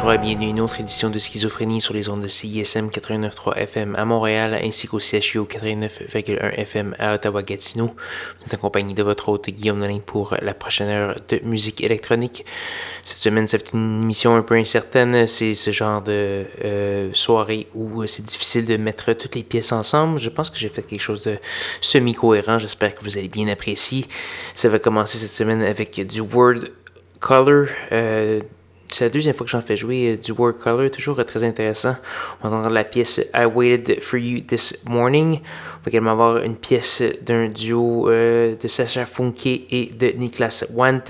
Bonsoir et bienvenue une autre édition de Schizophrénie sur les ondes de CISM 89.3 FM à Montréal ainsi qu'au CHU 89.1 FM à Ottawa-Gatineau. Vous êtes accompagné de votre hôte Guillaume Nolin pour la prochaine heure de musique électronique. Cette semaine, ça fait une émission un peu incertaine. C'est ce genre de euh, soirée où c'est difficile de mettre toutes les pièces ensemble. Je pense que j'ai fait quelque chose de semi-cohérent. J'espère que vous allez bien apprécier. Ça va commencer cette semaine avec du Word Color. Euh, c'est la deuxième fois que j'en fais jouer euh, du Color, toujours euh, très intéressant. On va entendre la pièce I Waited for You This Morning. On va également avoir une pièce d'un duo euh, de Sacha Funke et de Niklas Want.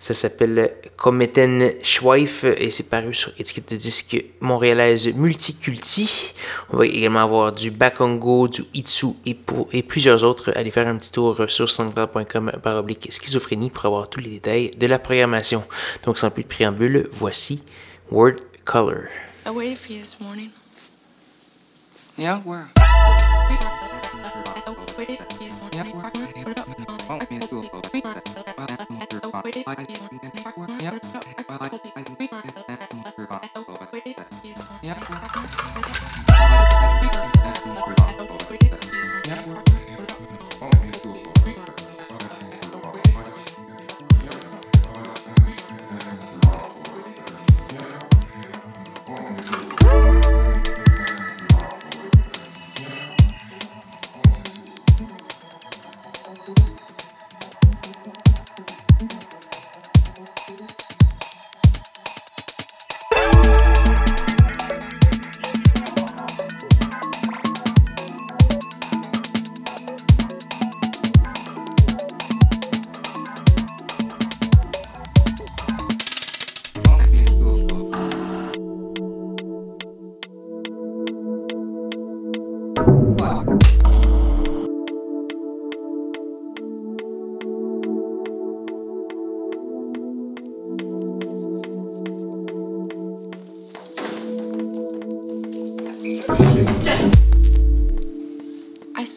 Ça s'appelle Cometen Schweif et c'est paru sur étiquette de disque montréalaise Multiculti. On va également avoir du Bakongo, du Itsu et, pour, et plusieurs autres. Allez faire un petit tour sur soundcloud.com oblique schizophrénie pour avoir tous les détails de la programmation. Donc sans plus de préambule, voici Word Color. I waited for you this morning. Yeah, where? I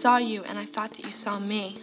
saw you and I thought that you saw me.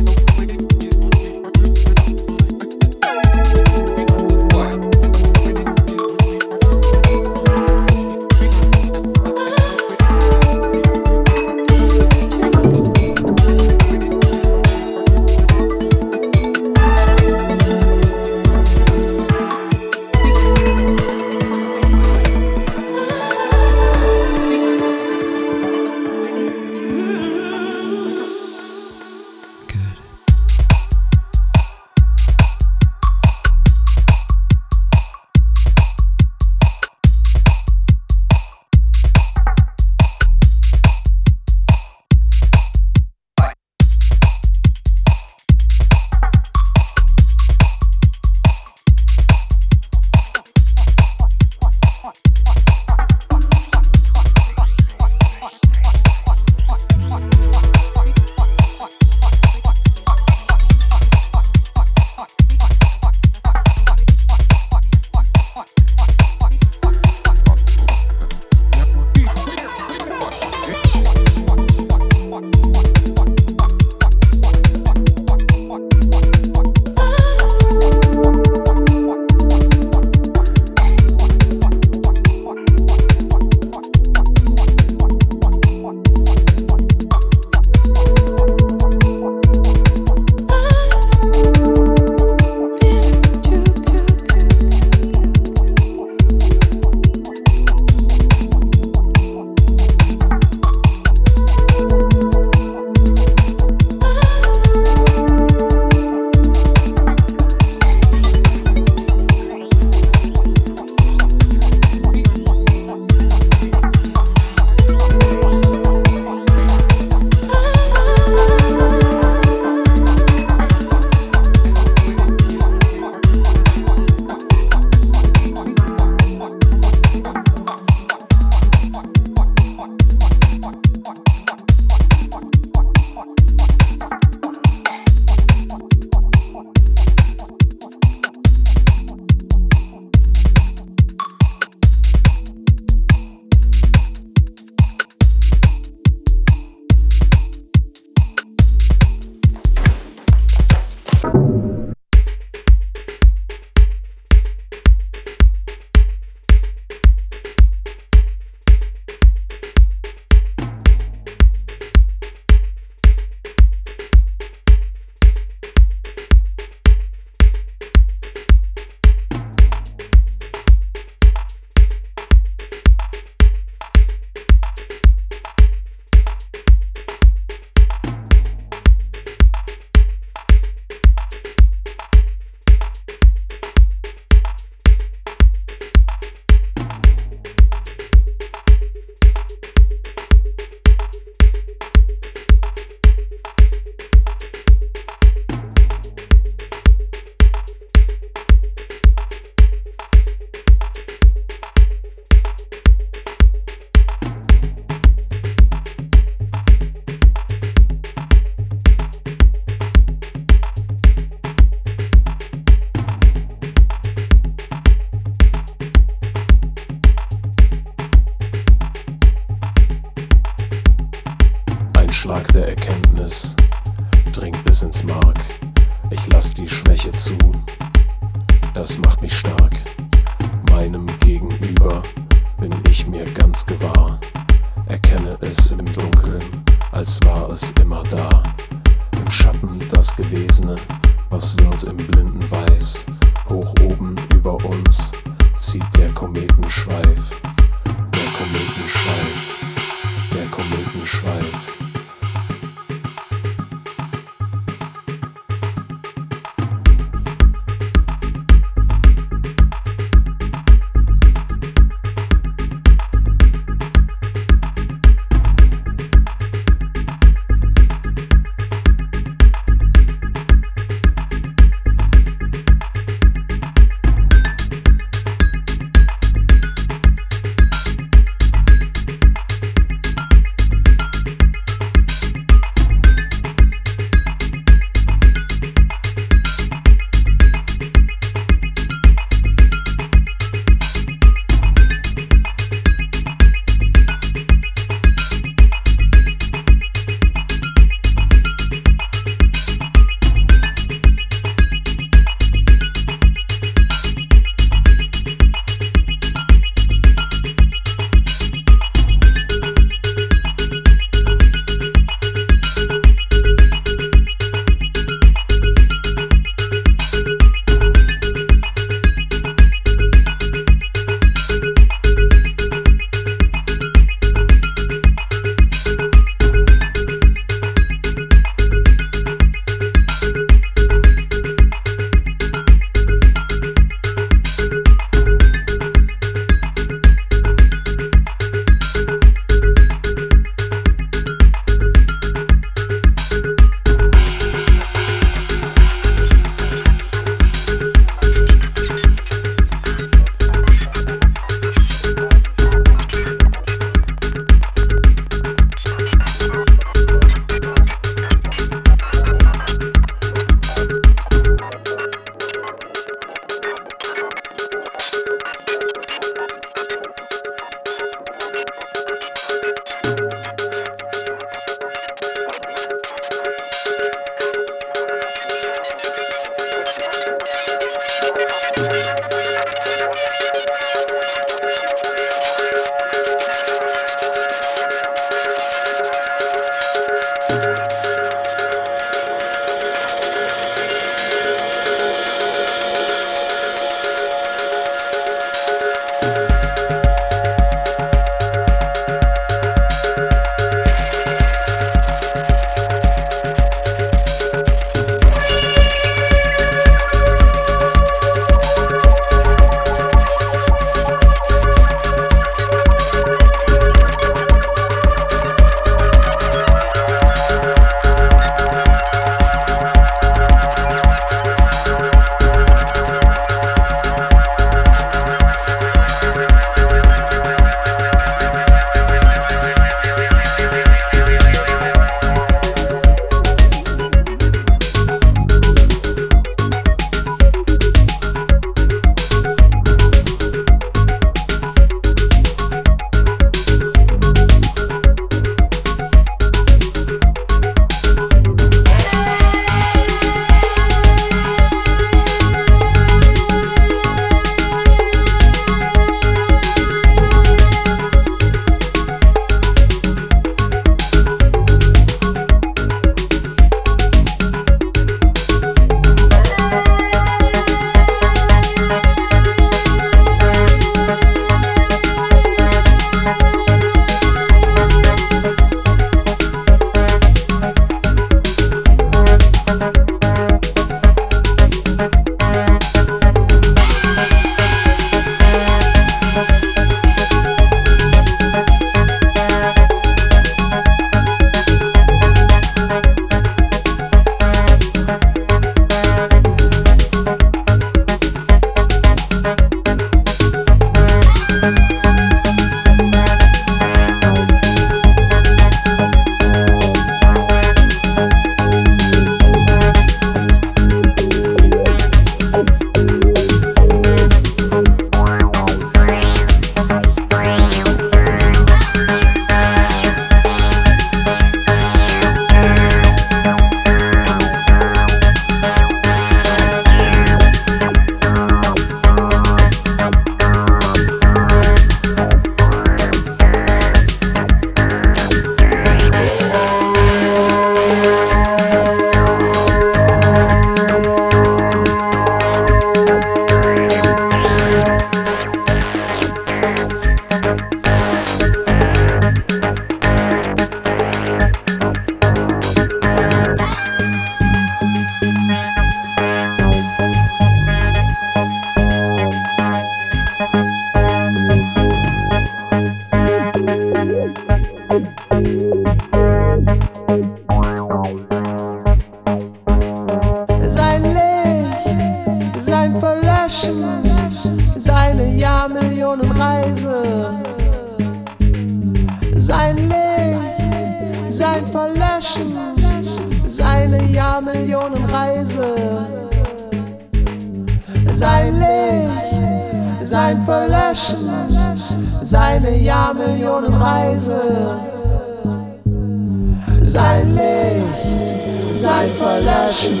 verlöschen.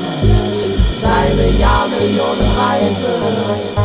Seine Jahrmillionen Reise.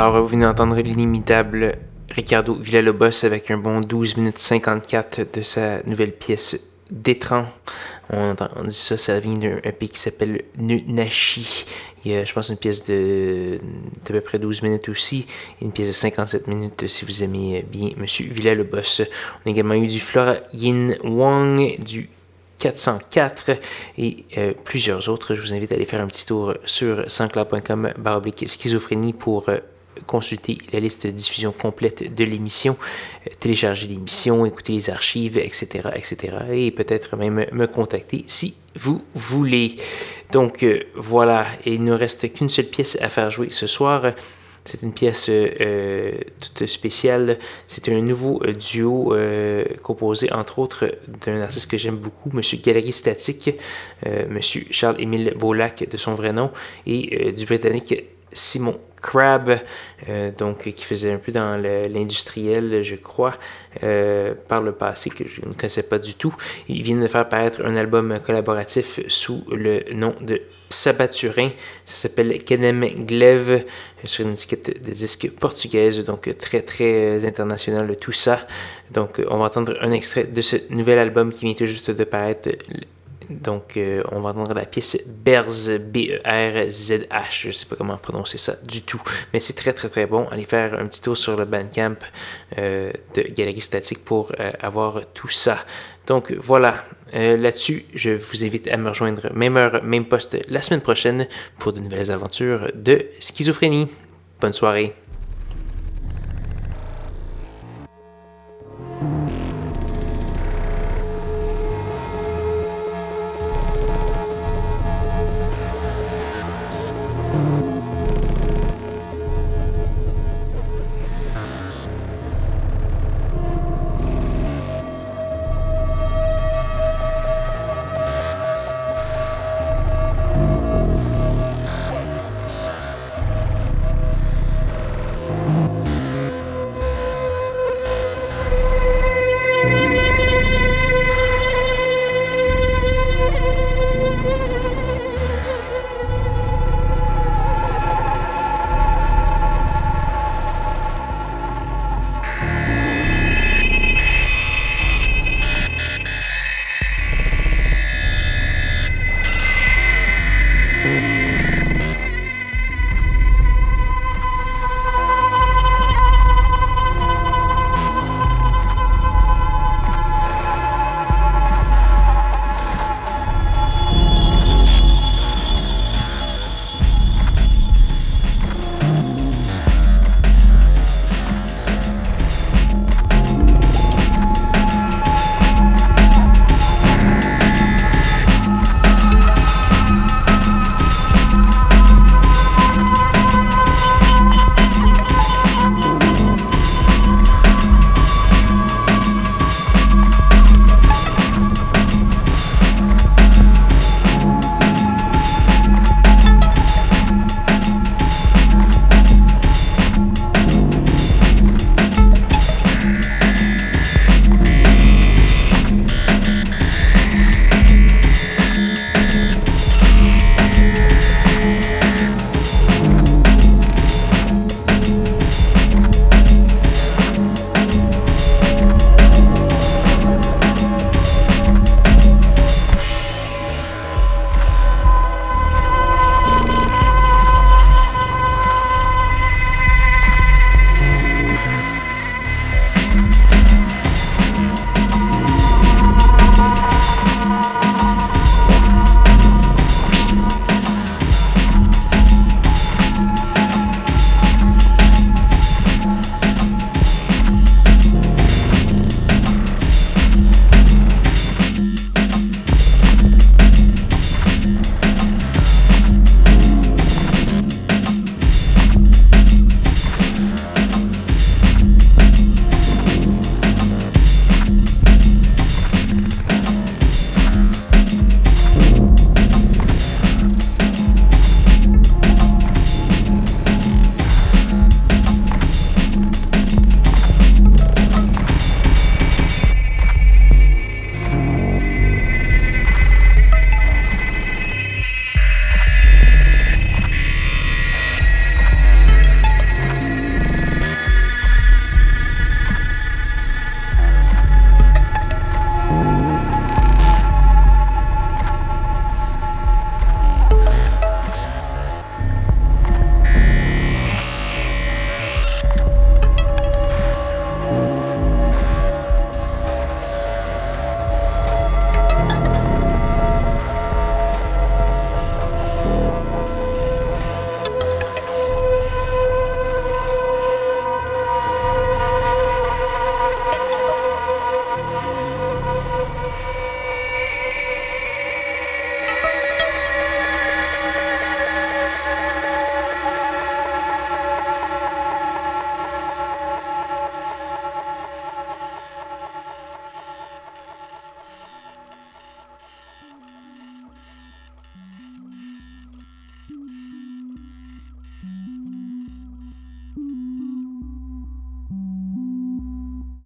Alors, vous venez d'entendre l'inimitable Ricardo Villalobos avec un bon 12 minutes 54 de sa nouvelle pièce Détran. On, on dit ça, ça vient d'un EP qui s'appelle Nashi. Il y a, je pense, une pièce de d'à peu près 12 minutes aussi. Une pièce de 57 minutes si vous aimez bien Monsieur Villalobos. On a également eu du Flora Yin Wang, du 404 et euh, plusieurs autres. Je vous invite à aller faire un petit tour sur sanscloud.com baroblique schizophrénie pour euh, consulter la liste de diffusion complète de l'émission, euh, télécharger l'émission, écouter les archives, etc., etc. Et peut-être même me contacter si vous voulez. Donc euh, voilà, et il ne reste qu'une seule pièce à faire jouer ce soir. C'est une pièce euh, toute spéciale. C'est un nouveau duo composé entre autres d'un artiste que j'aime beaucoup, Monsieur Galerie Statique, Monsieur Charles-Émile Beaulac de son vrai nom, et du Britannique Simon Crab, euh, donc qui faisait un peu dans l'industriel, je crois, euh, par le passé que je ne connaissais pas du tout. Il vient de faire paraître un album collaboratif sous le nom de Sabaturin. Ça s'appelle Kenem Glev euh, sur une étiquette de disque portugaise, donc très très international tout ça. Donc on va entendre un extrait de ce nouvel album qui vient tout juste de paraître. Donc, euh, on va entendre la pièce Berz, B-E-R-Z-H. Je sais pas comment prononcer ça du tout, mais c'est très très très bon. Allez faire un petit tour sur le Bandcamp euh, de Galerie Statique pour euh, avoir tout ça. Donc voilà, là-dessus, je vous invite à me rejoindre même heure, même poste la semaine prochaine pour de nouvelles aventures de schizophrénie. Bonne soirée.